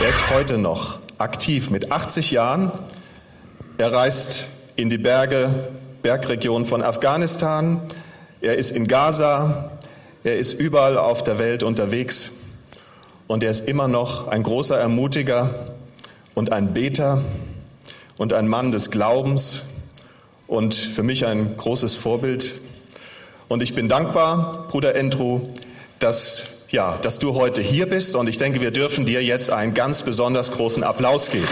Er ist heute noch aktiv mit 80 Jahren. Er reist in die Berge, Bergregionen von Afghanistan. Er ist in Gaza. Er ist überall auf der Welt unterwegs. Und er ist immer noch ein großer Ermutiger und ein Beter und ein Mann des Glaubens und für mich ein großes Vorbild. Und ich bin dankbar, Bruder Andrew, dass, ja, dass du heute hier bist. Und ich denke, wir dürfen dir jetzt einen ganz besonders großen Applaus geben.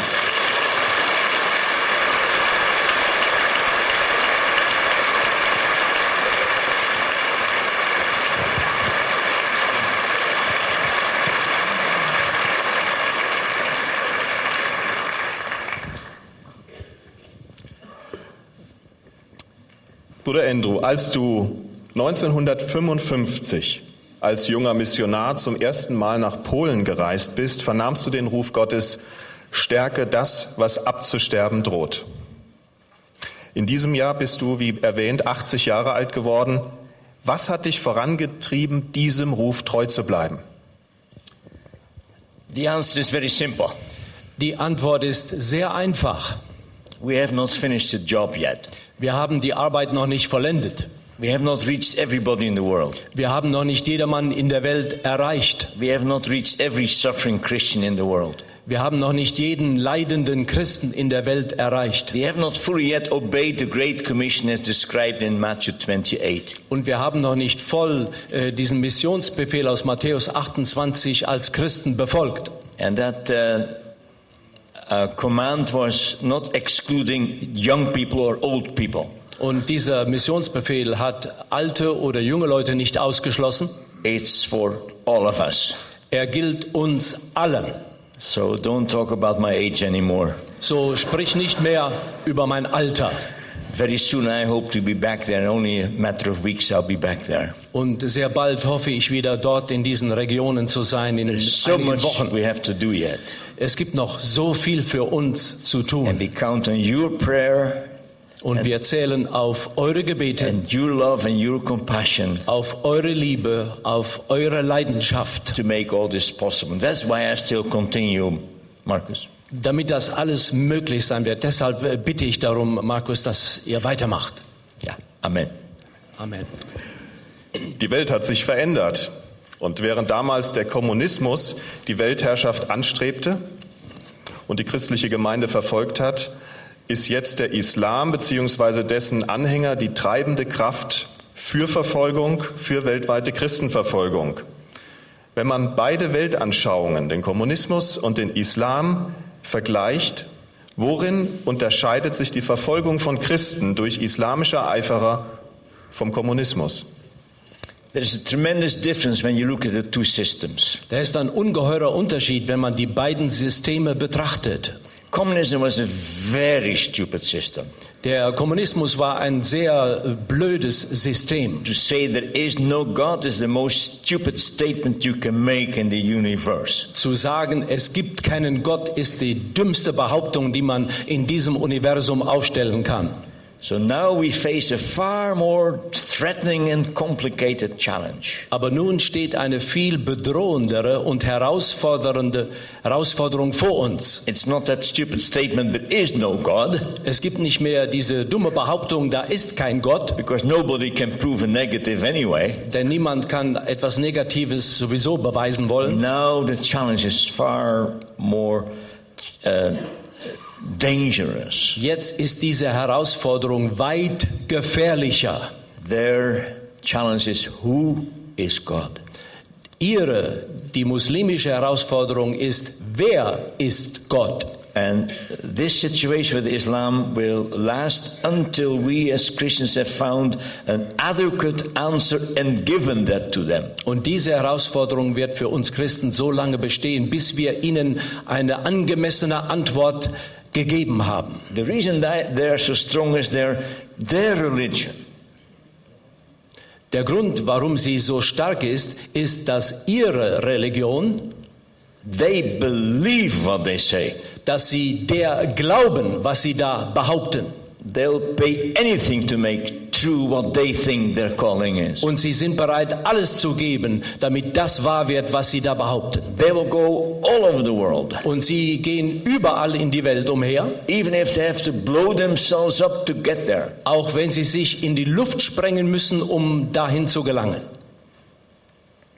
Bruder Andrew, als du 1955 als junger Missionar zum ersten Mal nach Polen gereist bist, vernahmst du den Ruf Gottes, stärke das, was abzusterben droht. In diesem Jahr bist du, wie erwähnt, 80 Jahre alt geworden. Was hat dich vorangetrieben, diesem Ruf treu zu bleiben? The answer is very simple. Die Antwort ist sehr einfach. We have not finished the job yet. Wir haben die Arbeit noch nicht vollendet. We have not reached everybody in the world. Wir haben noch nicht jedermann in der Welt erreicht. We have not reached every suffering Christian in the world. Wir haben noch nicht jeden leidenden Christen in der Welt erreicht. We have not fully yet obeyed the Great Commission as described in Matthew 28. Und wir haben noch nicht voll äh, diesen Missionsbefehl aus Matthäus 28 als Christen befolgt. And that uh, uh, command was not excluding young people or old people. Und dieser Missionsbefehl hat alte oder junge Leute nicht ausgeschlossen. It's for all of us. Er gilt uns allen. So don't talk about my age anymore. So sprich nicht mehr über mein Alter. Very soon I hope to be back there. Only a matter of weeks I'll be back there. Und sehr bald hoffe ich wieder dort in diesen Regionen zu sein, in There's so einigen much Wochen. we have to do yet. Es gibt noch so viel für uns zu And tun. we count on your prayer Und wir zählen auf eure Gebete, and your love and your compassion auf eure Liebe, auf eure Leidenschaft, to make all this possible. That's why I still continue, Marcus. damit das alles möglich sein wird. Deshalb äh, bitte ich darum, Markus, dass ihr weitermacht. Yeah. Amen. Amen. Die Welt hat sich verändert. Und während damals der Kommunismus die Weltherrschaft anstrebte und die christliche Gemeinde verfolgt hat, ist jetzt der Islam bzw. dessen Anhänger die treibende Kraft für Verfolgung, für weltweite Christenverfolgung. Wenn man beide Weltanschauungen, den Kommunismus und den Islam, vergleicht, worin unterscheidet sich die Verfolgung von Christen durch islamische Eiferer vom Kommunismus? There is a tremendous difference when you look at the two systems. Da ist ein ungeheurer Unterschied, wenn man die beiden Systeme betrachtet. Communism was a very stupid system. Der Kommunismus war ein sehr äh, blödes System. To say there is no God is the most stupid statement you can make in the universe. Zu sagen, es gibt keinen Gott, ist die dümmste Behauptung, die man in diesem Universum aufstellen kann. So now we face a far more threatening and complicated challenge. Aber nun steht eine viel bedrohendere und herausfordernde Herausforderung vor uns. It's not that stupid statement there is no God, Es gibt nicht mehr diese dumme Behauptung, da ist kein Gott, because nobody can prove a negative anyway. denn niemand kann etwas Negatives sowieso beweisen wollen. Now the challenge is far more uh, dangerous. Jetzt ist diese Herausforderung weit gefährlicher. Their challenge is who is God? Ihre, die muslimische Herausforderung ist, wer ist Gott? And this situation with Islam will last until we as Christians have found an adequate answer and given that to them. Und diese Herausforderung wird für uns Christen so lange bestehen, bis wir ihnen eine angemessene Antwort gegeben haben. The reason they are so strong is their, their religion. Der Grund, warum sie so stark ist, ist, dass ihre Religion, They believe what they say. Dass sie der glauben, was sie da behaupten. They'll pay anything to make true what they think their calling is. Und sie sind bereit, alles zu geben, damit das wahr wird, was sie da behaupten. They will go all over the world, Und sie gehen überall in die Welt umher, even if they have to blow themselves up to get there. auch wenn sie sich in die Luft sprengen müssen, um dahin zu gelangen. And they have a very strong sense of eschatology.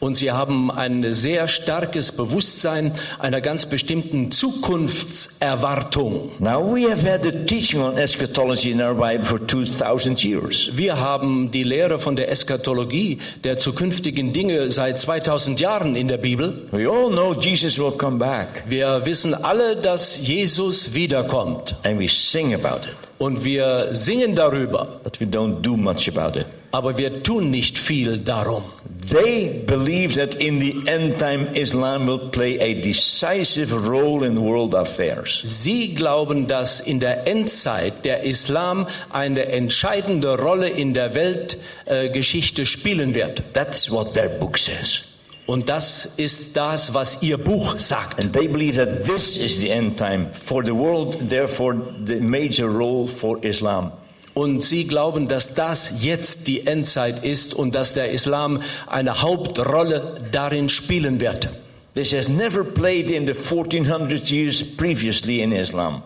Und sie haben ein sehr starkes Bewusstsein einer ganz bestimmten Zukunftserwartung. Now, we have had the teaching on eschatology in our Bible for 2,000 years. Wir haben die Lehre von der Eschatologie, der zukünftigen Dinge seit 2000 Jahren in der Bibel. We all know Jesus will come back, Wir wissen alle, dass Jesus wiederkommt. and we sing about it, Und wir singen darüber, but we don't do much about it. Aber wir tun nicht viel darum. They believe that in the end time, Islam will play a decisive role in world affairs. Sie glauben, dass in der Endzeit der Islam eine entscheidende Rolle in der Weltgeschichte spielen wird. That's what their book says. Und das ist das, was ihr Buch sagt. And they believe that this is the end time for the world, therefore, the major role for Islam. Und sie glauben, dass das jetzt die Endzeit ist und dass der Islam eine Hauptrolle darin spielen wird. This has never played in the 1400 years previously in Islam.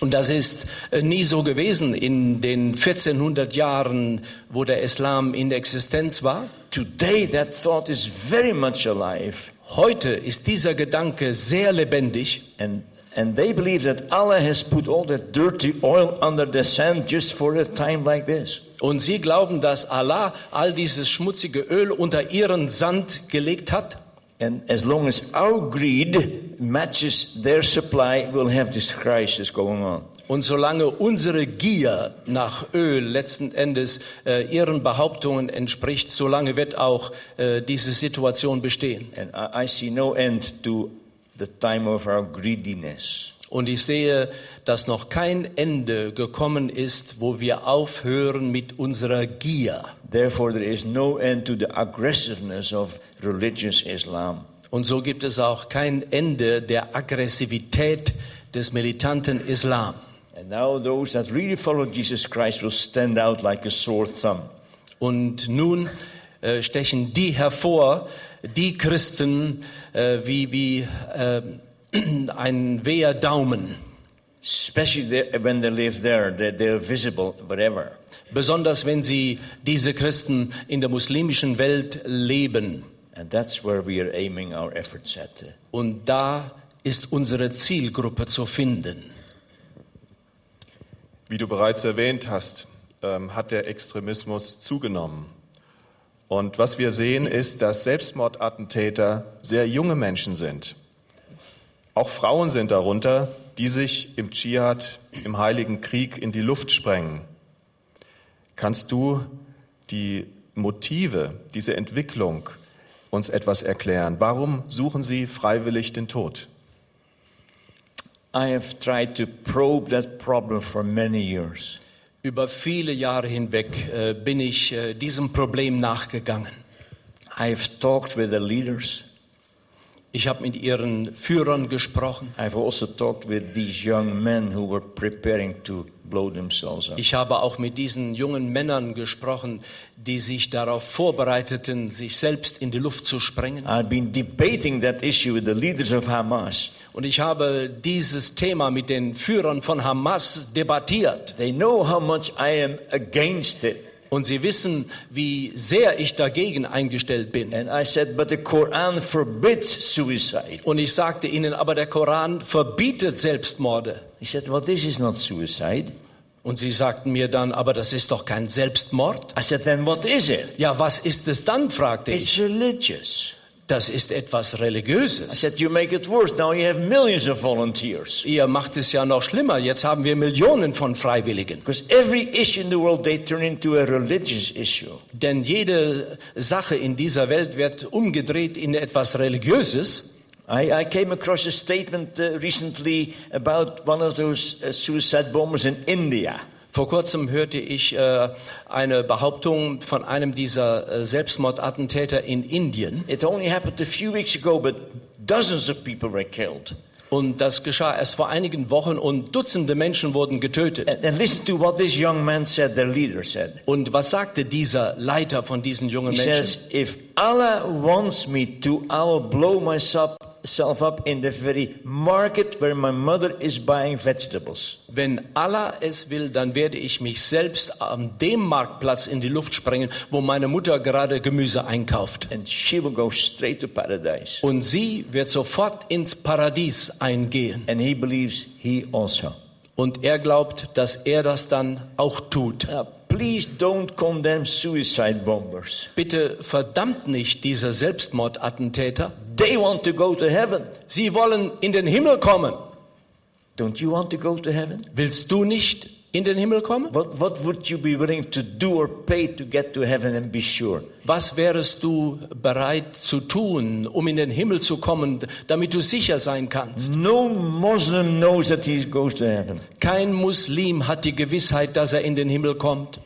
Und das ist äh, nie so gewesen in den 1400 Jahren, wo der Islam in Existenz war. Today, that thought is very much alive. Heute ist dieser Gedanke sehr lebendig And, and they believe that Allah has put all that dirty oil under the sand just for a time like this. und sie glauben, dass Allah all dieses schmutzige Öl unter ihren Sand gelegt hat. And as long as our greed matches their supply, we'll have this crisis going on. Und solange unsere Gier nach Öl letzten Endes äh, ihren Behauptungen entspricht, solange wird auch äh, diese Situation bestehen. And I, I see no end to the time of our greediness. Und ich sehe, dass noch kein Ende gekommen ist, wo wir aufhören mit unserer Gier. Therefore, there is no end to the aggressiveness of religious Islam. Und so gibt es auch kein Ende der Aggressivität des militanten Islam. And now, those that really follow Jesus Christ will stand out like a sore thumb. Und nun äh, stechen die hervor, die Christen, äh, wie, wie äh, ein weher Daumen. Especially the, when they live there, they're, they're visible wherever. Besonders wenn sie diese Christen in der muslimischen Welt leben. And that's where we are aiming our efforts at. Und da ist unsere Zielgruppe zu finden. Wie du bereits erwähnt hast, ähm, hat der Extremismus zugenommen. Und was wir sehen, ist, dass Selbstmordattentäter sehr junge Menschen sind. Auch Frauen sind darunter, die sich im Dschihad, im Heiligen Krieg in die Luft sprengen. Kannst du die Motive, diese Entwicklung uns etwas erklären? Warum suchen sie freiwillig den Tod? I have tried to probe that problem for many years. Über viele Jahre hinweg äh, bin ich äh, diesem Problem nachgegangen. I have talked with the leaders. Ich habe mit ihren Führern gesprochen. I've also talked with these young men who were preparing to blow themselves up. Ich habe auch mit diesen jungen Männern gesprochen, die sich darauf vorbereiteten, sich selbst in die Luft zu sprengen. I've been debating that issue with the leaders of Hamas. Und ich habe dieses Thema mit den Führern von Hamas debattiert. They know how much I am against it. Und sie wissen, wie sehr ich dagegen eingestellt bin. And I said, but the Quran forbids suicide. Und ich sagte ihnen, aber der Koran verbietet Selbstmorde. He said, well, this is not suicide. Und sie sagten mir dann, aber das ist doch kein Selbstmord. I said, then what is it? Ja, was ist es dann? fragte It's ich. religious. Das ist etwas I Religiöses. said, you make it worse. Now you have millions of volunteers. Ihr macht es ja noch schlimmer. Jetzt haben wir Millionen von Freiwilligen. Because every issue in the world, they turn into a religious issue. Denn jede Sache in dieser Welt wird umgedreht in etwas Religiöses. I, I came across a statement uh, recently about one of those uh, suicide bombers in India. Vor kurzem hörte ich äh, eine Behauptung von einem dieser äh, Selbstmordattentäter in Indien. It only happened a few weeks ago, but dozens of people were killed. Und das geschah erst vor einigen Wochen und Dutzende Menschen wurden getötet. Said. Und was sagte dieser Leiter von diesen jungen He Menschen? says, If Allah wants me to, I will blow myself self up in the very market where my mother is buying vegetables. Wenn Allah es will, dann werde ich mich selbst an dem Marktplatz in die Luft sprengen, wo meine Mutter gerade Gemüse einkauft. And she will go straight to paradise. Und sie wird sofort ins Paradies eingehen. And he believes he also. Und er glaubt, dass er das dann auch tut. Now, please don't condemn suicide bombers. Bitte verdammt nicht diese Selbstmordattentäter. They want to go to heaven. Sie wollen in den Himmel kommen. Don't you want to go to heaven? Willst du nicht in den Himmel kommen? What, what would you be willing to do or pay to get to heaven and be sure? Was wärest du bereit zu tun, um in den Himmel zu kommen, damit du sicher sein kannst? No Muslim knows that he goes to heaven. Kein Muslim hat die Gewissheit, dass er in den Himmel kommt.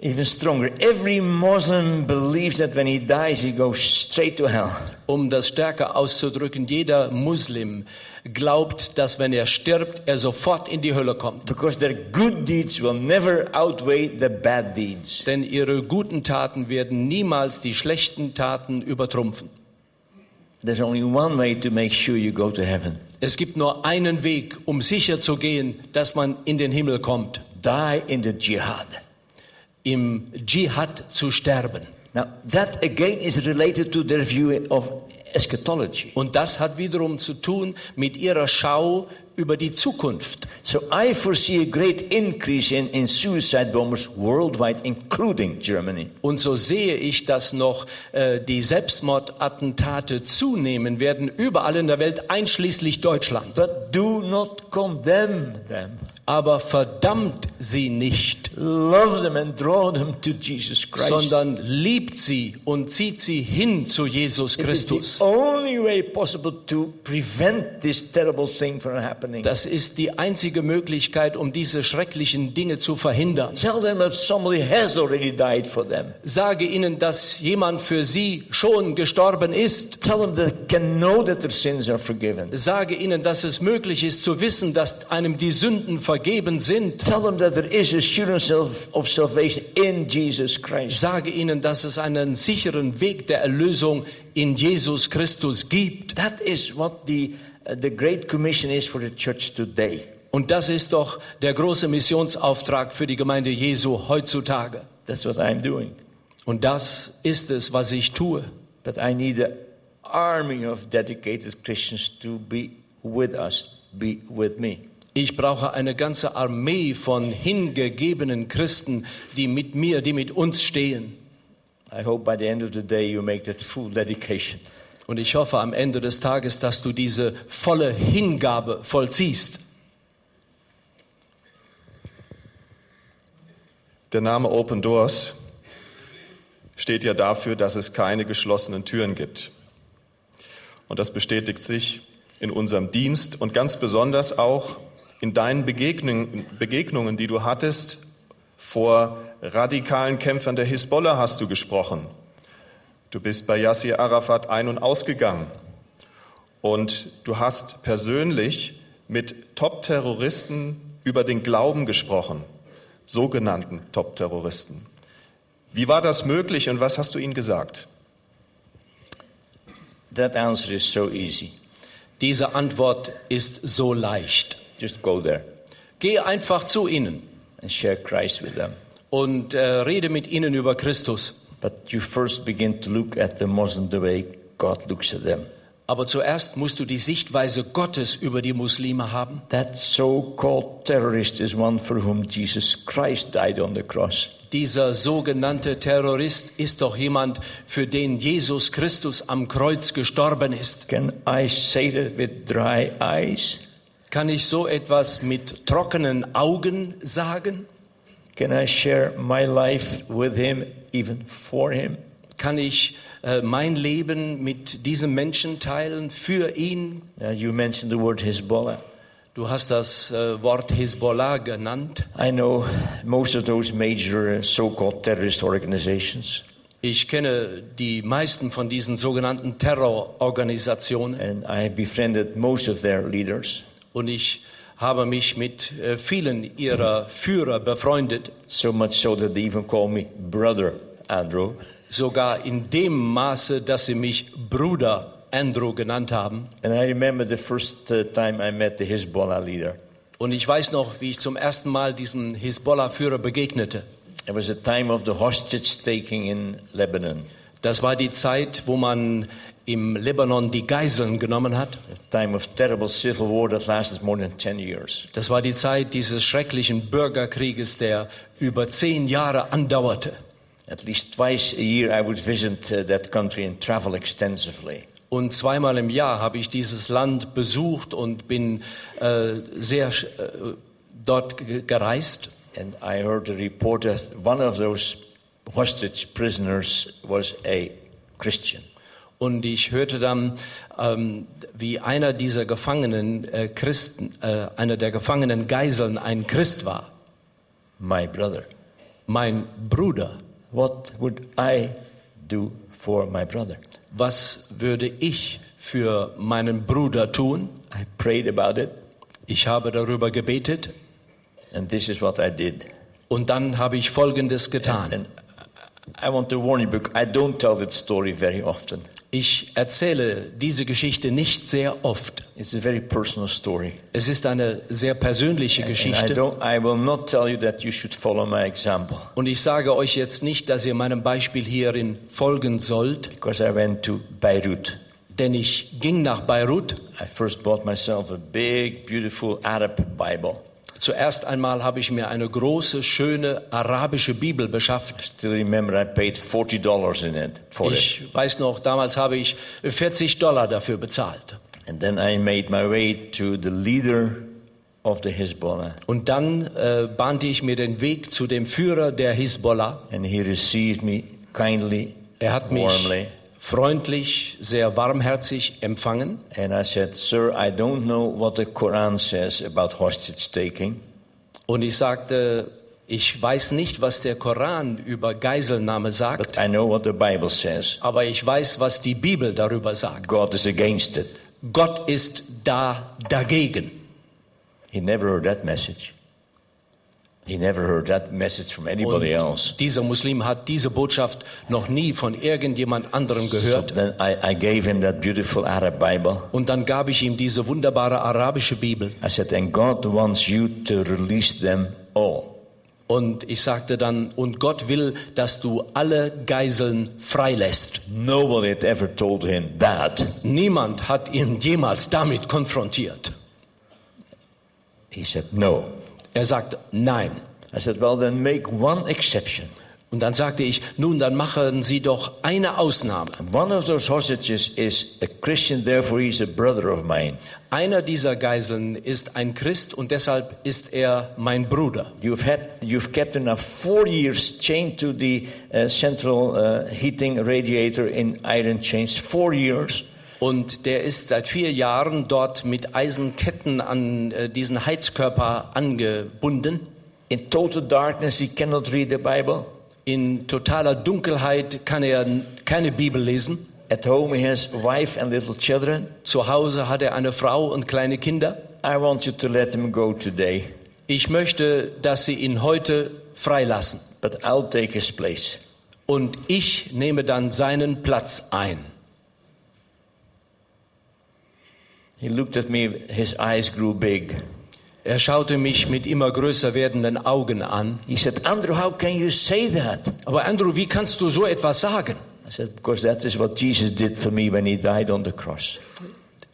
Even stronger, every Muslim believes that when he dies, he goes straight to hell. Um das stärker auszudrücken, jeder Muslim glaubt, dass wenn er stirbt, er sofort in die Hölle kommt. Because their good deeds will never outweigh the bad deeds. Denn ihre guten Taten werden niemals die schlechten Taten übertrumpfen. There's only one way to make sure you go to heaven Es gibt nur einen Weg, um sicher zu gehen, dass man in den Himmel kommt. die in the jihad. Im Dschihad zu sterben. Now, that again is related to their view of eschatology. Und das hat wiederum zu tun mit ihrer Schau über die Zukunft. So I foresee a great increase in, in suicide bombers worldwide, including Germany. Und so sehe ich, dass noch äh, die Selbstmordattentate zunehmen werden, überall in der Welt, einschließlich Deutschland. But do not condemn them. Aber verdammt sie nicht, Love them and draw them to Jesus Christ. sondern liebt sie und zieht sie hin zu Jesus Christus. Das ist die einzige Möglichkeit, um diese schrecklichen Dinge zu verhindern. Tell them that somebody has already died for them. Sage ihnen, dass jemand für sie schon gestorben ist. Tell them they can know that their sins are forgiven. Sage ihnen, dass es möglich ist zu wissen, dass einem die Sünden vergeben sind. Tell them that there is assurance of, of salvation in Jesus Christ. Sage ihnen, dass es einen sicheren Weg der Erlösung in Jesus Christus gibt. That is what the, uh, the Great Commission is for the church today. Und das ist doch der große Missionsauftrag für die Gemeinde Jesu heutzutage. That's what I'm doing. Und das ist es, was ich tue. But I need an army of dedicated Christians to be with us, be with me. Ich brauche eine ganze Armee von hingegebenen Christen, die mit mir, die mit uns stehen. I hope by the end of the day you make that full dedication. Und ich hoffe am Ende des Tages, dass du diese volle Hingabe vollziehst. Der Name Open Doors steht ja dafür, dass es keine geschlossenen Türen gibt. Und das bestätigt sich in unserem Dienst und ganz besonders auch in deinen Begegnungen, die du hattest. Vor radikalen Kämpfern der Hisbollah hast du gesprochen. Du bist bei Yassir Arafat ein- und ausgegangen. Und du hast persönlich mit Top-Terroristen über den Glauben gesprochen, sogenannten Top-Terroristen. Wie war das möglich und was hast du ihnen gesagt? That answer is so easy. Diese Antwort ist so leicht. Just go there Geh einfach zu ihnen and share Christ with them. und äh, rede mit ihnen über Christus. But you first begin to look at the Muslim the way God looks at them. Aber zuerst musst du die Sichtweise Gottes über die Muslime haben. That so called terrorist is one for whom Jesus Christ died on the cross. Dieser sogenannte Terrorist ist doch jemand, für den Jesus Christus am Kreuz gestorben ist. Can I say that with dry eyes? Kann ich so etwas mit trockenen Augen sagen? Can I share my life with him, even for him? Kann ich äh, mein Leben mit diesem Menschen teilen, für ihn? Uh, you mentioned the word Hezbollah. Du hast das äh, Wort Hezbollah genannt. I know most of those major uh, so called terrorist organizations. Ich kenne die meisten von diesen sogenannten Terrororganisationen and I befriended most of their leaders. Und ich habe mich mit äh, vielen ihrer Führer befreundet, So much so that they even call me Brother Andrew. sogar in dem Maße, dass sie mich Bruder Andrew genannt haben. And I remember the first uh, time I met the Hezbollah leader. Und ich weiß noch, wie ich zum ersten Mal diesen Hisbollah-Führer begegnete. It was a time of the hostage taking in Lebanon, Das war die Zeit, wo man im Libanon die Geiseln genommen hat. a time of terrible civil war that lasted more than 10 years. Das war die Zeit dieses schrecklichen Bürgerkrieges, der über zehn Jahre andauerte. At least twice a year I would visit that country and travel extensively. Und zweimal im Jahr habe ich dieses Land besucht und bin äh, sehr äh, dort ge- gereist. And I heard a report that one of those hostage prisoners was a Christian. Und ich hörte dann, ähm, wie einer dieser Gefangenen äh, Christen, äh, einer der Gefangenen Geiseln ein Christ war. My brother. Mein Bruder. What would I do for my brother? Was würde ich für meinen Bruder tun? I prayed about it, Ich habe darüber gebetet and this is what I did. und dann habe ich Folgendes getan. And I Ich erzähle diese Geschichte nicht sehr oft. It's a very personal story. Es ist eine sehr persönliche Geschichte. Und ich sage euch jetzt nicht, dass ihr meinem Beispiel hierin folgen sollt, because I went to Beirut. denn ich ging nach Beirut. I first bought myself a big, beautiful Arab Bible. Zuerst einmal habe ich mir eine große, schöne arabische Bibel beschafft. Still remember I paid forty dollars in it for it. Ich weiß noch, damals habe ich 40 Dollar dafür bezahlt. And then I made my way to the leader of the Hezbollah, Und dann äh, bahnte ich mir den Weg zu dem Führer der Hisbollah. and he received me kindly, Er hat mich warmly. Freundlich, sehr warmherzig empfangen. And I said, Sir, I don't know what the Quran says about hostage taking, Und ich sagte, ich weiß nicht, was der Koran über Geiselnahme sagt, but I know what the Bible says. aber ich weiß, was die Bibel darüber sagt. God is against it. Gott ist da dagegen. He never heard that message. He never heard that message from anybody else. Und dieser Muslim hat diese Botschaft noch nie von irgendjemand anderem So gehört. then I, I gave him that beautiful Arab Bible. Und dann gab ich ihm diese wunderbare arabische Bibel. I said, and God wants you to release them all. Und ich sagte dann, und Gott will, dass du alle Geiseln freilässt. Nobody had ever told him that. Niemand hat ihn jemals damit konfrontiert. He said, no. Er sagte, nein. I said, well, then make one exception. Und dann sagte ich, nun, dann machen Sie doch eine Ausnahme. One of those hostages is a Christian, therefore he's a brother of mine. Einer dieser Geiseln ist ein Christ und deshalb ist er mein Bruder. You've, had, you've kept him now four years chained to the uh, central uh, heating radiator in iron chains. Four years. Und der ist seit vier Jahren dort mit Eisenketten an äh, diesen Heizkörper angebunden. In total darkness, he cannot read the Bible. In totaler Dunkelheit kann er keine Bibel lesen. At home, he has wife and little children. Zu Hause hat er eine Frau und kleine Kinder. I want you to let him go today, Ich möchte, dass Sie ihn heute freilassen. but I'll take his place. Und ich nehme dann seinen Platz ein. He looked at me, his eyes grew big. Er schaute mich mit immer größer werdenden Augen an. He said, Andrew, how can you say that? Aber Andrew, wie kannst du so etwas sagen? I said, because that is what Jesus did for me when he died on the cross.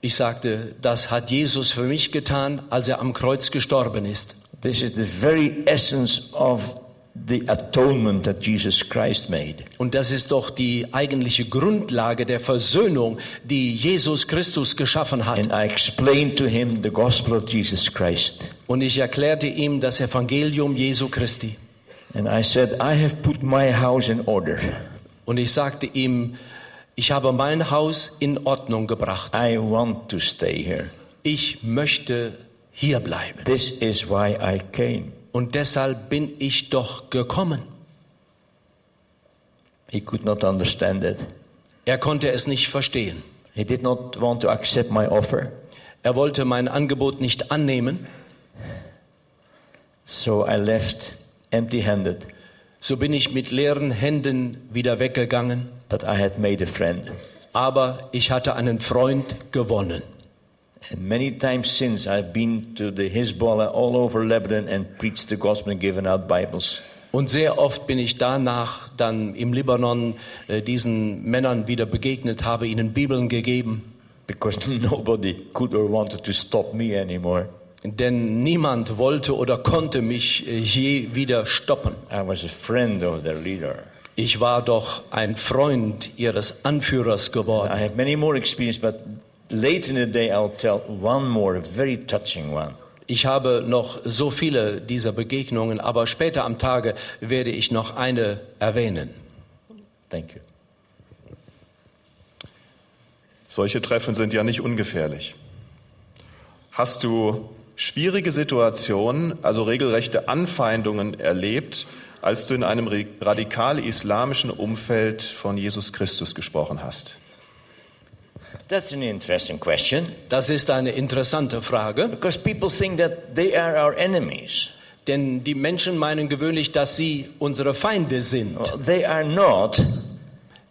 Ich sagte, das hat Jesus für mich getan, als er am Kreuz gestorben ist. This is the very essence of the atonement that Jesus Christ made. Und das ist doch die eigentliche Grundlage der Versöhnung, die Jesus Christus geschaffen hat. And I explained to him the gospel of Jesus Christ. Und ich erklärte ihm das Evangelium Jesu Christi. And I said, I have put my house in order. Und ich sagte ihm, ich habe mein Haus in Ordnung gebracht. I want to stay here. Ich möchte hier bleiben. This is why I came. Und deshalb bin ich doch gekommen. He could not understand it. Er konnte es nicht verstehen. He did not want to accept my offer. Er wollte mein Angebot nicht annehmen. So I left empty handed. So bin ich mit leeren Händen wieder weggegangen. But I had made a friend. Aber ich hatte einen Freund gewonnen. And many times since I've been to the Hezbollah all over Lebanon and preached the gospel and given out Bibles. Und sehr oft bin ich danach dann im Libanon äh, diesen Männern wieder begegnet, habe ihnen Bibeln gegeben. Because nobody could or wanted to stop me anymore. Denn niemand wollte oder konnte mich äh, je wieder stoppen. I was a friend of their leader. Ich war doch ein Freund ihres Anführers I geworden. have many more experience, but later in the day I'll tell one more, a very touching one. Ich habe noch so viele dieser Begegnungen, aber später am Tage werde ich noch eine erwähnen. Thank you. Solche Treffen sind ja nicht ungefährlich. Hast du schwierige Situationen, also regelrechte Anfeindungen erlebt, als du in einem re- radikal-islamischen Umfeld von Jesus Christus gesprochen hast? That's an interesting question Das ist eine interessante Frage, because people think that they are our enemies. denn die Menschen meinen gewöhnlich, dass sie unsere Feinde sind. Well, they are not,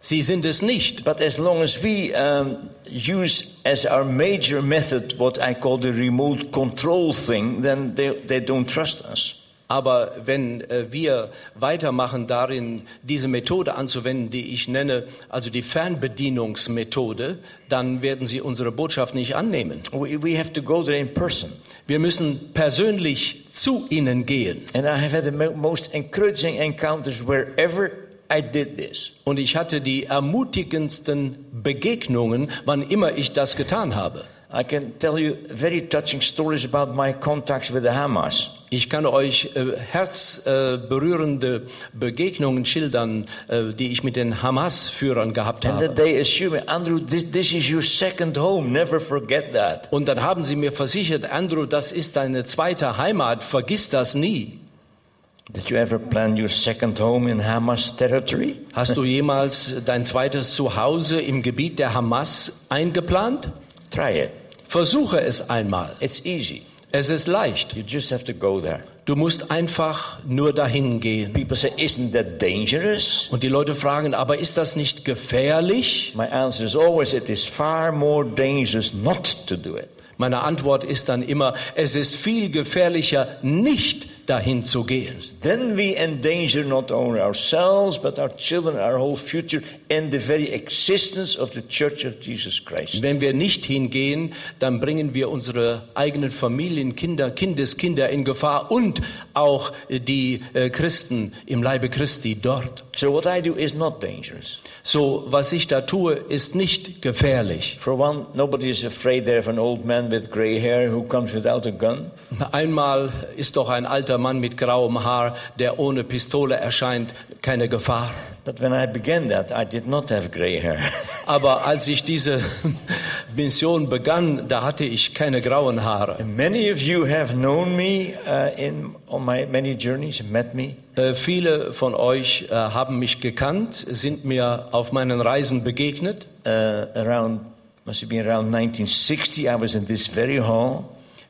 Sie sind es nicht. but as long as we um, use as our major method what I call the remote control thing, then they, they don't trust us. Aber wenn äh, wir weitermachen darin, diese Methode anzuwenden, die ich nenne, also die Fernbedienungsmethode, dann werden sie unsere Botschaft nicht annehmen. We, we have to go there in person. Wir müssen persönlich zu ihnen gehen. And I have had the mo- most encouraging encounters wherever I did this. Und ich hatte die ermutigendsten Begegnungen, wann immer ich das getan habe. I can tell you very touching stories about my contacts with the Hamas. Ich kann euch äh, herzberührende Begegnungen schildern, äh, die ich mit den Hamas-Führern gehabt And habe. that they assure me, Andrew, this, this is your second home. Never forget that. Und dann haben sie mir versichert, Andrew, das ist deine zweite Heimat, vergiss das nie. Did you ever plan your second home in Hamas territory? Hast du jemals dein zweites Zuhause im Gebiet der Hamas eingeplant? Try it. Versuche es einmal. It's easy. Es ist leicht. You just have to go there. Du musst einfach nur dahin gehen. People say, Isn't that dangerous? Und die Leute fragen, aber ist das nicht gefährlich? My answer is always, It is far more dangerous not to do it. Meine Antwort ist dann immer, es ist viel gefährlicher, nicht dahin zu gehen. Then we endanger not only ourselves, but our children, our whole future, and the very existence of the Church of Jesus Christ. Wenn wir nicht hingehen, dann bringen wir unsere eigenen Familien, Kinder, Kindeskinder in Gefahr und auch die äh, Christen im Leibe Christi dort. So what I do is not dangerous. So, was ich da tue, ist nicht gefährlich. For one, nobody is afraid there of an old man with gray hair who comes without a gun. Einmal ist doch ein alter Mann mit grauem Haar, der ohne Pistole erscheint, keine Gefahr. But when I began that, I did not have gray hair. Aber als ich diese Mission begann, da hatte ich keine grauen Haare. And many of you have known me uh, in on my many journeys, met me. Äh, viele von euch äh, haben mich gekannt, sind mir auf meinen Reisen begegnet. Uh, around must have been around 1960. I was in this very hall.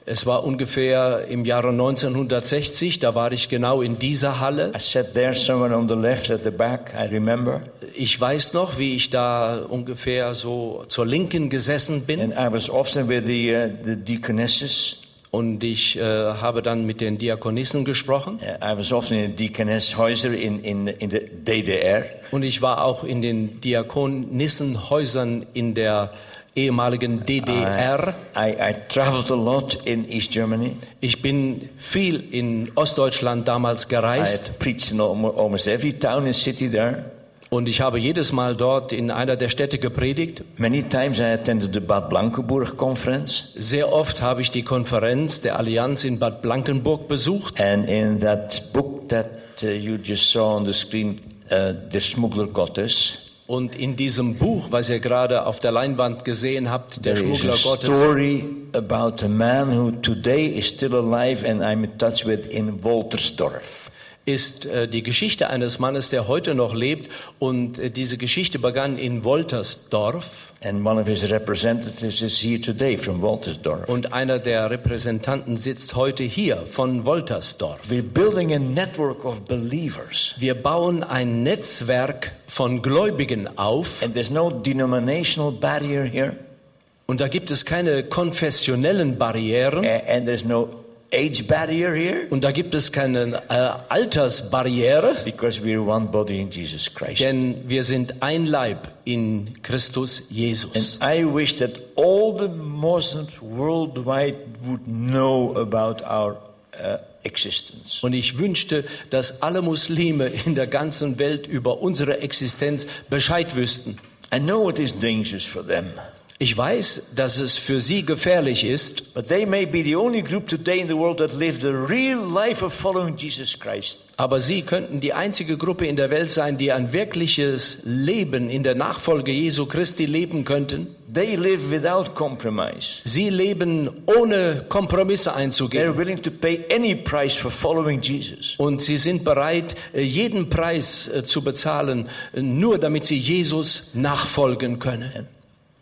Es war ungefähr im Jahre 1960, da war ich genau in dieser Halle. I sat there, somewhere on the left at the back. I remember, Ich weiß noch, wie ich da ungefähr so zur Linken gesessen bin. and I was often with the uh, the deaconesses. Und ich äh, habe dann mit den Diakonissen gesprochen. Uh, I was often in Diakonishäuser in in in the DDR. Und ich war auch in den Diakonissenhäusern in der ehemaligen DDR. I, I traveled a lot in East Germany. Ich bin viel in Ostdeutschland damals I gereist had preached in almo- almost every town and city there. Und ich habe jedes Mal dort in einer der Städte gepredigt. Many times I attended the Bad Blankenburg conference. Sehr oft habe ich die Konferenz der Allianz in Bad Blankenburg besucht. And in that book that uh, you just saw on the screen, uh, Der Schmuggler Gottes, Und in diesem Buch, was ihr gerade auf der Leinwand gesehen habt, der there Schmuggler Gottes, story about a man who today is still alive and I'm in touch with in Woltersdorf. Ist äh, die Geschichte eines Mannes, der heute noch lebt. Und äh, diese Geschichte begann in Woltersdorf. And one of his representatives is here today from Waltersdorf. Und einer der Repräsentanten sitzt heute hier von Woltersdorf. We're building a network of believers. Wir bauen ein Netzwerk von Gläubigen auf. And there's no denominational barrier here. Und da gibt es keine konfessionellen Barrieren. And there's no age barrier here. Und da gibt es keine äh, Altersbarriere. Because we're one body in Jesus Christ. Denn wir sind ein Leib in Christus Jesus. And I wish that all the Muslims worldwide would know about our uh, existence. Und ich wünschte, dass alle Muslime in der ganzen Welt über unsere Existenz Bescheid wüssten. I know it is dangerous for them, Ich weiß, dass es für sie gefährlich ist, but they may be the only group today in the world that live the real life of following Jesus Christ. aber sie könnten die einzige Gruppe in der Welt sein, die ein wirkliches Leben in der Nachfolge Jesu Christi leben könnten. They live without compromise. Sie leben ohne Kompromisse They're einzugehen. willing to pay any price for following Jesus. Und sie sind bereit, äh, jeden Preis äh, zu bezahlen, äh, nur damit sie Jesus nachfolgen können.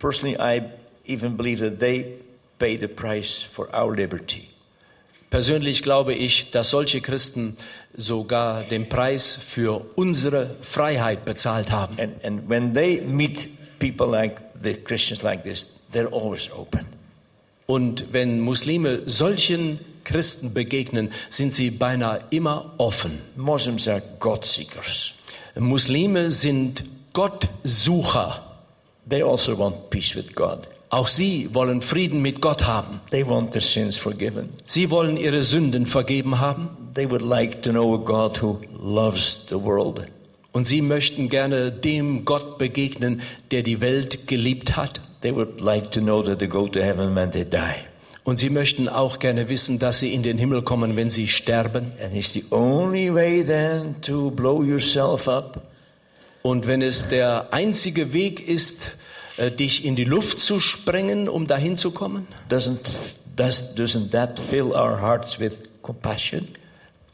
Personally, I even believe that they pay the price for our liberty. Persönlich glaube ich, dass solche Christen sogar den Preis für unsere Freiheit bezahlt haben. And, and when they meet people like the Christians like this, they're always open. Und wenn Muslime solchen Christen begegnen, sind sie beinahe immer offen. Muslims are God seekers. Muslime sind Gottsucher. They also want peace with God. Auch sie wollen Frieden mit Gott haben. They want their sins forgiven. Sie wollen ihre Sünden vergeben haben. They would like to know a God who loves the world. Und sie möchten gerne dem Gott begegnen, der die Welt geliebt hat. They would like to know that they go to heaven when they die. Und sie möchten auch gerne wissen, dass sie in den Himmel kommen, wenn sie sterben. And it's the only way then to blow yourself up Und wenn es der einzige Weg ist, äh, dich in die Luft zu sprengen, um dahin zu kommen, doesn't does, doesn't that fill our hearts with compassion?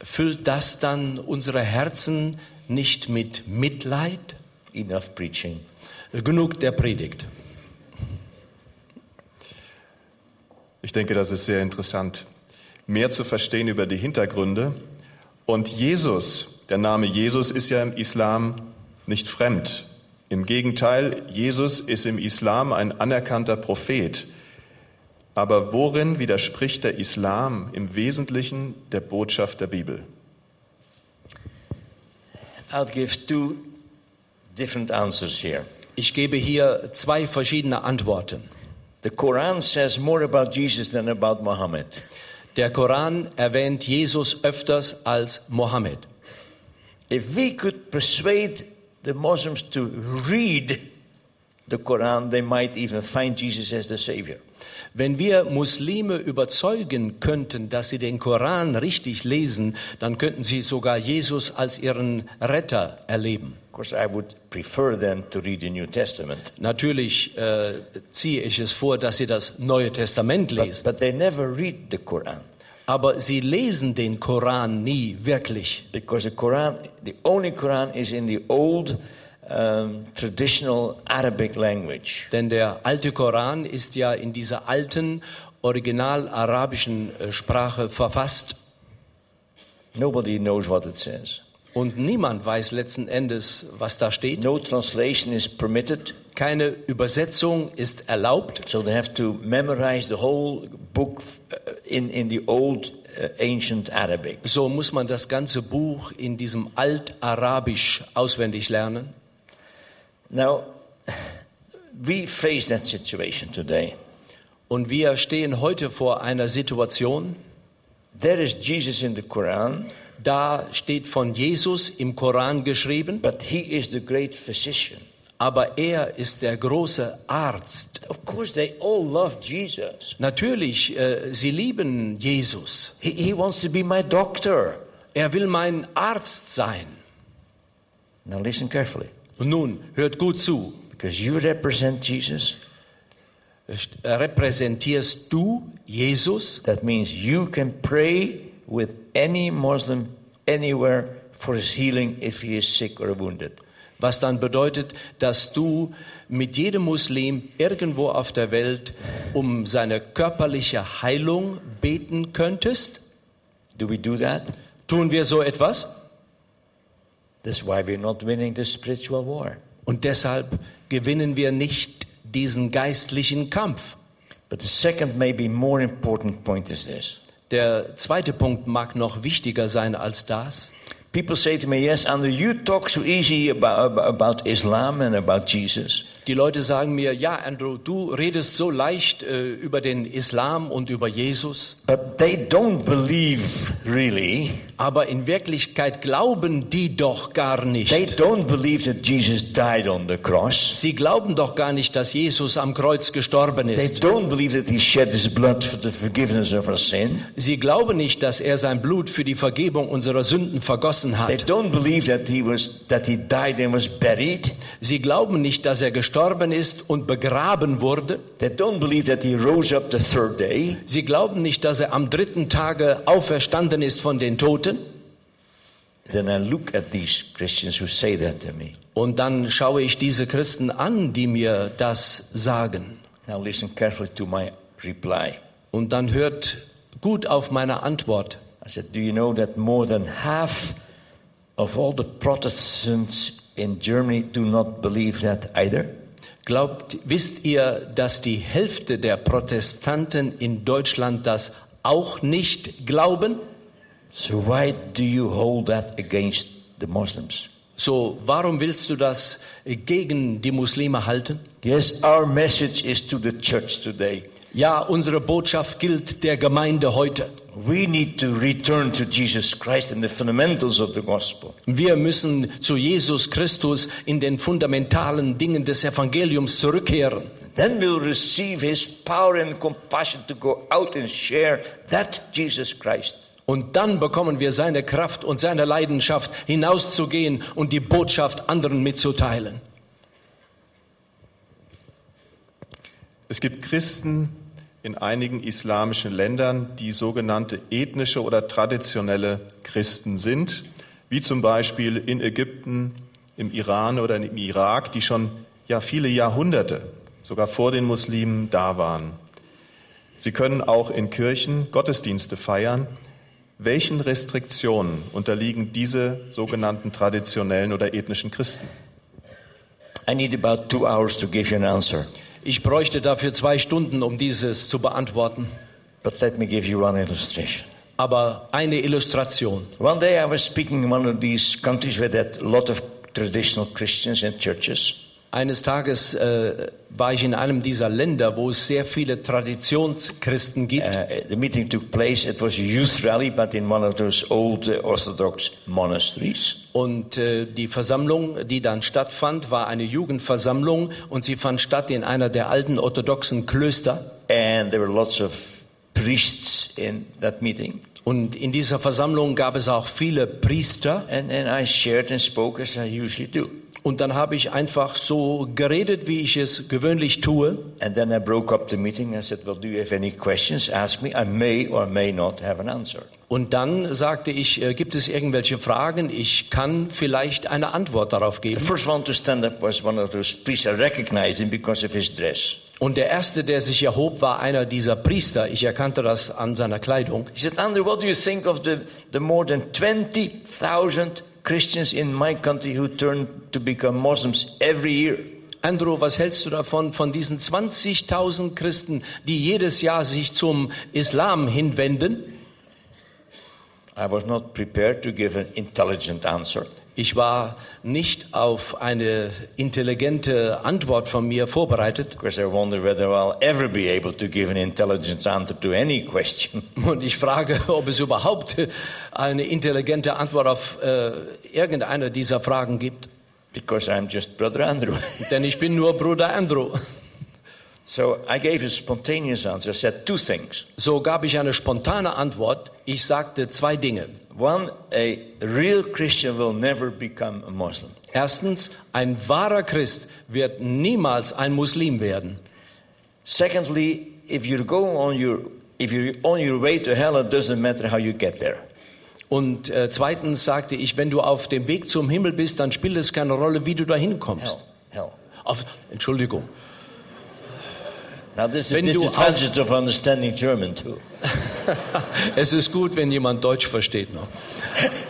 füllt das dann unsere Herzen nicht mit Mitleid? Enough preaching. Äh, Genug der Predigt. Ich denke, das ist sehr interessant, mehr zu verstehen über die Hintergründe. Und Jesus, der Name Jesus ist ja im Islam nicht fremd. Im Gegenteil, Jesus ist im Islam ein anerkannter Prophet. Aber worin widerspricht der Islam im Wesentlichen der Botschaft der Bibel? I'll give two different answers here. Ich gebe hier zwei verschiedene Antworten. The Quran says more about Jesus than about Muhammad. Der Koran erwähnt Jesus öfters als Mohammed. If we could persuade the Muslims to read the Quran, they might even find Jesus as the Savior. Wenn wir Muslime überzeugen könnten, dass sie den Koran richtig lesen, dann könnten sie sogar Jesus als ihren Retter erleben. Of course, I would prefer them to read the New Testament. Natürlich äh, ziehe ich es vor, dass sie das Neue Testament But, lesen, but they never read the Quran. Aber sie lesen den Koran nie wirklich. Because the Quran, the only Quran is in the old um, traditional Arabic language. Denn der alte Koran ist ja in dieser alten, original arabischen äh, Sprache verfasst Nobody knows what it says. und niemand weiß letzten Endes, was da steht. No translation is permitted, Keine Übersetzung ist erlaubt. so they have to memorize the whole book uh, in, in the old uh, ancient Arabic. So muss man das ganze Buch in diesem Altarabisch auswendig lernen. Now, we face that situation today. Und wir stehen heute vor einer Situation, There is Jesus in the Quran, da steht von Jesus im Koran geschrieben, but he is the great physician. Aber er ist der große Arzt. Of course, they all love Jesus. Natürlich, äh, sie lieben Jesus. He, he wants to be my doctor. Er will mein Arzt sein. Now, listen carefully. Und nun, hört gut zu. Because you represent Jesus, Repräsentierst du Jesus? that means you can pray with any Muslim anywhere for his healing if he is sick or wounded. Was dann bedeutet, dass du mit jedem Muslim irgendwo auf der Welt um seine körperliche Heilung beten könntest. Do we do that? Tun wir so etwas? That's why we're not winning the spiritual war. Und deshalb gewinnen wir nicht diesen geistlichen Kampf. But the second, maybe more important point is this. Der zweite Punkt mag noch wichtiger sein als das. People say to me, Yes, Andrew, you talk so easy about, about Islam and about Jesus. Die Leute sagen mir, ja, Andrew, du redest so leicht äh, über den Islam und über Jesus, But they don't believe really. aber in Wirklichkeit glauben die doch gar They nicht. don't believe that Jesus died on the cross. Sie glauben doch gar nicht, dass Jesus am Kreuz gestorben They ist. don't believe that he shed his blood for the forgiveness of our sin. Sie glauben nicht, dass er sein Blut für die Vergebung unserer Sünden vergossen They hat. don't believe that he was that he died and was buried. Sie glauben nicht, dass er gestorben ist und begraben wurde. They don't believe that he rose up the third day. Sie glauben nicht, dass er am dritten Tage auferstanden ist von den Toten. Then I look at these Christians who say that to me. Und dann schaue ich diese Christen an, die mir das sagen. Now listen carefully to my reply. Und dann hört gut auf meine Antwort. I said, Do you know that more than half of all the Protestants in Germany do not believe that either? Glaubt, wisst ihr, dass die Hälfte der Protestanten in Deutschland das auch nicht glauben? So why do you hold that against the Muslims? So, warum willst du das gegen die Muslime halten? Yes, our message is to the church today. Ja, unsere Botschaft gilt der Gemeinde heute. We need to return to Jesus Christ and the fundamentals of the gospel. Wir müssen zu Jesus Christus in den fundamentalen Dingen des Evangeliums zurückkehren. Then we'll receive his power and compassion to go out and share that Jesus Christ. Und dann bekommen wir seine Kraft und seine Leidenschaft, hinauszugehen und die Botschaft anderen mitzuteilen. Es gibt Christen in einigen islamischen Ländern, die sogenannte ethnische oder traditionelle Christen sind, wie zum Beispiel in Ägypten, im Iran oder im Irak, die schon ja viele Jahrhunderte, sogar vor den Muslimen, da waren. Sie können auch in Kirchen Gottesdienste feiern. Welchen Restriktionen unterliegen diese sogenannten traditionellen oder ethnischen Christen? I need about two hours to give you an answer. Ich bräuchte dafür zwei Stunden, um dieses zu beantworten. But let me give you one illustration. Aber eine Illustration. One day I was speaking in one of these countries where there are a lot of traditional Christians and churches. Eines Tages äh, war ich in einem dieser Länder, wo es sehr viele Traditionschristen gibt. Uh, the meeting took place, it was a youth rally, but in one of those old uh, Orthodox monasteries. Und äh, die Versammlung, die dann stattfand, war eine Jugendversammlung und sie fand statt in einer der alten orthodoxen Klöster. And there were lots of priests in that meeting. Und in dieser Versammlung gab es auch viele Priester. And, and I shared and spoke as I usually do. Und dann habe ich einfach so geredet, wie ich es gewöhnlich tue. And then I broke up the meeting. I said, Well, do you have any questions? Ask me. I may or may not have an answer. Und dann sagte ich, äh, gibt es irgendwelche Fragen? Ich kann vielleicht eine Antwort darauf The geben. first one to stand up was one of those priests. I recognized him because of his dress. Und der erste, der sich erhob, war einer dieser Priester. Ich erkannte das an seiner Kleidung. He said, Andrew, what do you think of the, the more than 20,000 Christians in my country who turn to become Muslims every year? Andrew, was hältst du davon, von diesen 20.000 Christen, die jedes Jahr sich zum Islam hinwenden? I was not prepared to give an intelligent answer. Ich war nicht auf eine intelligente Antwort von mir vorbereitet. Because I wonder whether I'll ever be able to give an intelligent answer to any question. Und ich frage, ob es überhaupt eine intelligente Antwort auf äh, irgendeine dieser Fragen gibt. Because I'm just Brother Andrew. Denn ich bin nur Bruder Andrew. So I gave a spontaneous answer. I said two things. So gab ich eine spontane Antwort. Ich sagte zwei Dinge. One, a real Christian will never become a Muslim. Erstens, ein wahrer Christ wird niemals ein Muslim werden. Secondly, if you're going on your if you're on your way to hell, it doesn't matter how you get there. Und äh, zweitens sagte ich, wenn du auf dem Weg zum Himmel bist, dann spielt es keine Rolle, wie du dahin kommst. Hell. Hell. Auf, Entschuldigung. Now, this is Wenn du disadvantage of understanding German too. Es ist gut, wenn jemand Deutsch versteht noch.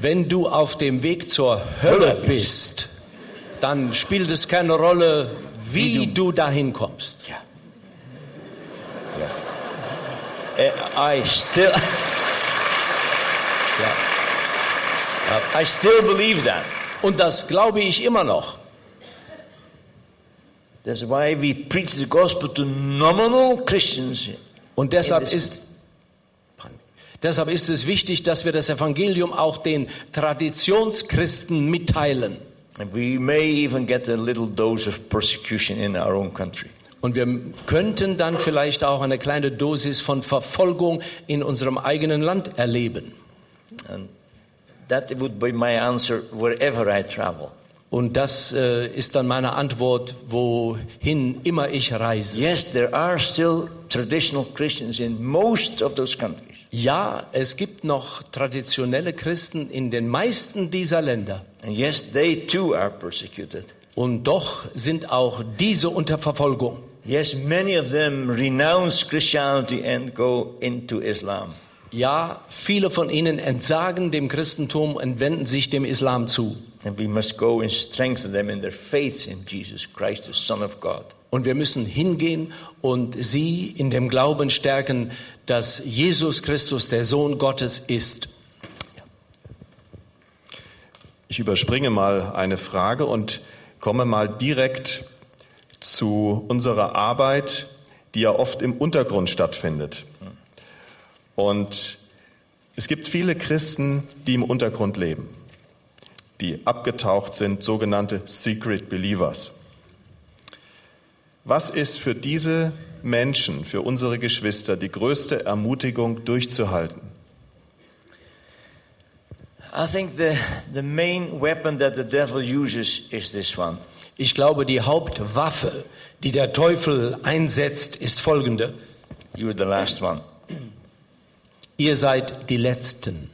Wenn du auf dem Weg zur Hölle bist, dann spielt es keine Rolle, wie du dahin kommst. Yeah. Yeah. Uh, I still. I still believe that. Und das glaube ich immer noch. That's why we preach the gospel to nominal Christians. Und deshalb ist, deshalb ist es wichtig, dass wir das Evangelium auch den Traditionschristen mitteilen. And we may even get a little dose of persecution in our own country. Und wir könnten dann vielleicht auch eine kleine Dosis von Verfolgung in unserem eigenen Land erleben. And that would be my answer wherever I travel. Und das äh, ist dann meine Antwort, wohin immer ich reise. Yes, there are still traditional Christians in most of those countries. Ja, es gibt noch traditionelle Christen in den meisten dieser Länder. And yes, they too are persecuted. Und doch sind auch diese unter Verfolgung. Yes, many of them renounce Christianity and go into Islam. Ja, viele von ihnen entsagen dem Christentum und wenden sich dem Islam zu. And we must go and strengthen them in their faith in Jesus Christ, the Son of God. Und wir müssen hingehen und sie in dem Glauben stärken, dass Jesus Christus der Sohn Gottes ist. Ich überspringe mal eine Frage und komme mal direkt zu unserer Arbeit, die ja oft im Untergrund stattfindet. Und es gibt viele Christen, die im Untergrund leben, die abgetaucht sind, sogenannte Secret Believers. Was ist für diese Menschen, für unsere Geschwister die größte Ermutigung durchzuhalten? I think the, the main weapon that the devil uses is this one. Ich glaube, die Hauptwaffe, die der Teufel einsetzt, ist folgende. You're the last one. Ihr seid die Letzten.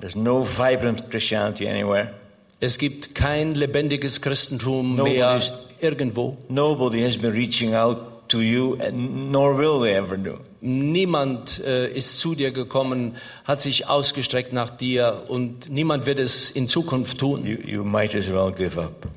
There's no vibrant Christianity anywhere. Es gibt kein lebendiges Christentum Nobody mehr irgendwo. Nobody has been reaching out to you, and nor will they ever do. Niemand äh, ist zu dir gekommen, hat sich ausgestreckt nach dir und niemand wird es in Zukunft tun. You, you might as well give up.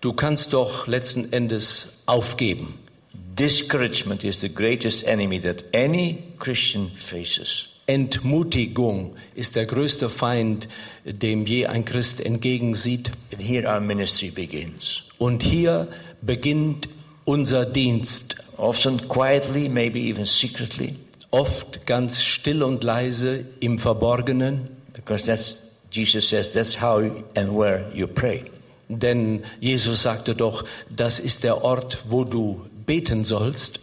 Du kannst doch letzten Endes aufgeben. Discouragement is the greatest enemy that any Christian faces. Entmutigung ist der größte Feind, dem je ein Christ entgegensieht. And here our ministry begins. Und hier beginnt unser Dienst. Often quietly, maybe even secretly, Oft ganz still und leise im Verborgenen, because that's, Jesus says, that's how and where you pray. denn Jesus sagte doch, das ist der Ort, wo du beten sollst.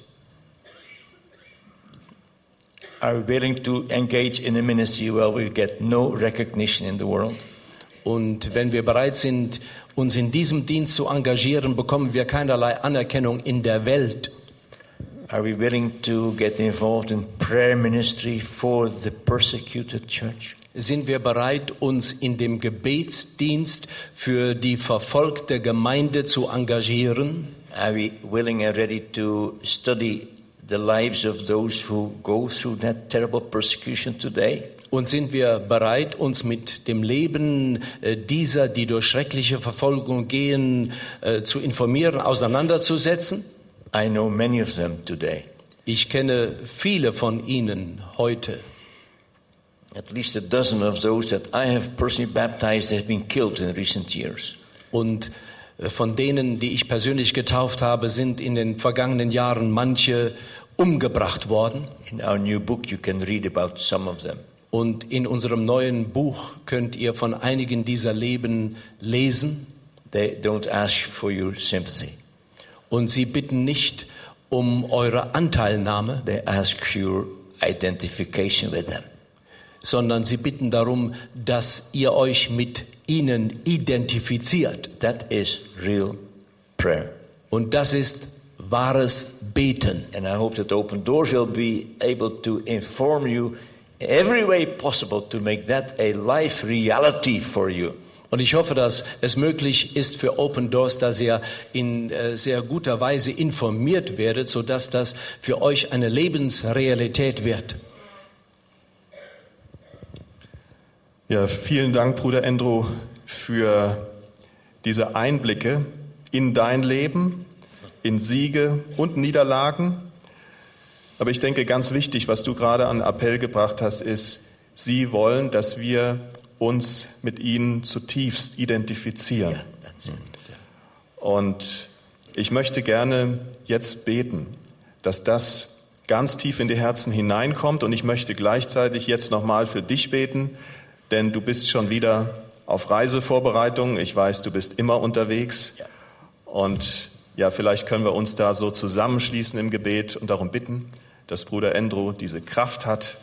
Are we willing to engage in a ministry where we get no recognition in the world? Und wenn wir bereit sind, uns in diesem Dienst zu engagieren, bekommen wir keinerlei Anerkennung in der Welt. Are we willing to get involved in prayer ministry for the persecuted church? Sind wir bereit, uns in dem Gebetsdienst für die verfolgte Gemeinde zu engagieren? Are we willing and ready to study the lives of those who go through that terrible persecution today? Und sind wir bereit, uns mit dem Leben äh, dieser, die durch schreckliche Verfolgung gehen, äh, zu informieren, auseinanderzusetzen? I know many of them today. Ich kenne viele von ihnen heute. At least a dozen of those that I have personally baptized have been killed in recent years. Und von denen, die ich persönlich getauft habe, sind in den vergangenen Jahren manche umgebracht worden. In our new book, you can read about some of them. Und in unserem neuen Buch könnt ihr von einigen dieser Leben lesen. They don't ask for your sympathy, Und sie bitten nicht um eure Anteilnahme, they ask for your identification with them. Sondern sie bitten darum, dass ihr euch mit ihnen identifiziert. That is real prayer. Und das ist wahres Beten. And I hope that Open Doors will be able to inform you every way possible to make that a life reality for you. Und ich hoffe, dass es möglich ist für Open Doors, dass ihr in äh, sehr guter Weise informiert werdet, sodass das für euch eine Lebensrealität wird. Ja, vielen Dank, Bruder Endro, für diese Einblicke in dein Leben, in Siege und Niederlagen. Aber ich denke, ganz wichtig, was du gerade an Appell gebracht hast, ist, sie wollen, dass wir uns mit ihnen zutiefst identifizieren. Und ich möchte gerne jetzt beten, dass das ganz tief in die Herzen hineinkommt. Und ich möchte gleichzeitig jetzt nochmal für dich beten, denn du bist schon wieder auf Reisevorbereitung. Ich weiß, du bist immer unterwegs. Und ja, vielleicht können wir uns da so zusammenschließen im Gebet und darum bitten, dass Bruder Endro diese Kraft hat,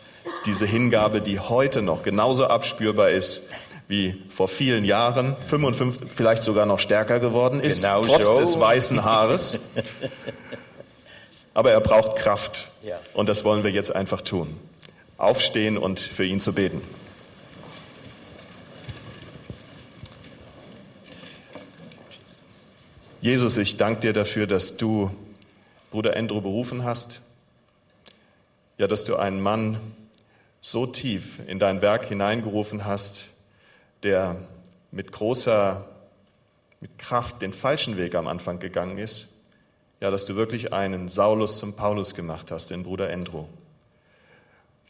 diese Hingabe, die heute noch genauso abspürbar ist wie vor vielen Jahren, 55, vielleicht sogar noch stärker geworden ist, Genau trotz so. des weißen Haares. Aber er braucht Kraft. Und das wollen wir jetzt einfach tun. Aufstehen und für ihn zu beten. Jesus, ich danke dir dafür, dass du Bruder Endro berufen hast. Ja, dass du einen Mann so tief in dein Werk hineingerufen hast, der mit großer mit Kraft den falschen Weg am Anfang gegangen ist. Ja, dass du wirklich einen Saulus zum Paulus gemacht hast, den Bruder Endro.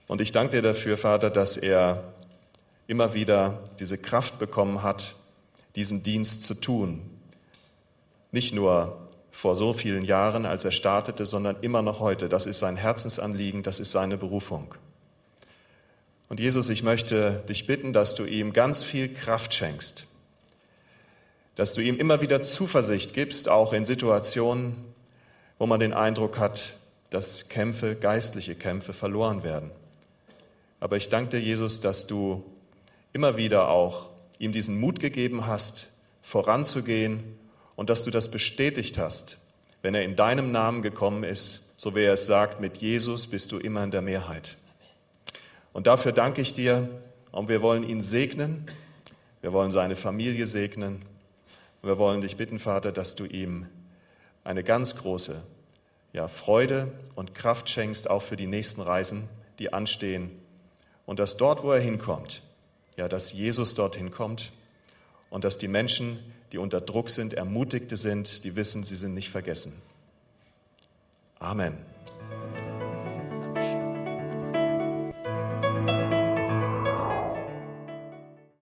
Und ich danke dir dafür, Vater, dass er immer wieder diese Kraft bekommen hat, diesen Dienst zu tun. Nicht nur vor so vielen Jahren, als er startete, sondern immer noch heute. Das ist sein Herzensanliegen, das ist seine Berufung. Und Jesus, ich möchte dich bitten, dass du ihm ganz viel Kraft schenkst, dass du ihm immer wieder Zuversicht gibst, auch in Situationen, wo man den Eindruck hat, dass Kämpfe, geistliche Kämpfe verloren werden. Aber ich danke dir, Jesus, dass du immer wieder auch ihm diesen Mut gegeben hast, voranzugehen und dass du das bestätigt hast, wenn er in deinem Namen gekommen ist, so wie er es sagt, mit Jesus bist du immer in der Mehrheit. Und dafür danke ich dir und wir wollen ihn segnen, wir wollen seine Familie segnen. Und wir wollen dich bitten, Vater, dass du ihm eine ganz große ja, Freude und Kraft schenkst, auch für die nächsten Reisen, die anstehen. Und dass dort, wo er hinkommt, ja, dass Jesus dorthin kommt und dass die Menschen, die unter Druck sind, Ermutigte sind, die wissen, sie sind nicht vergessen. Amen.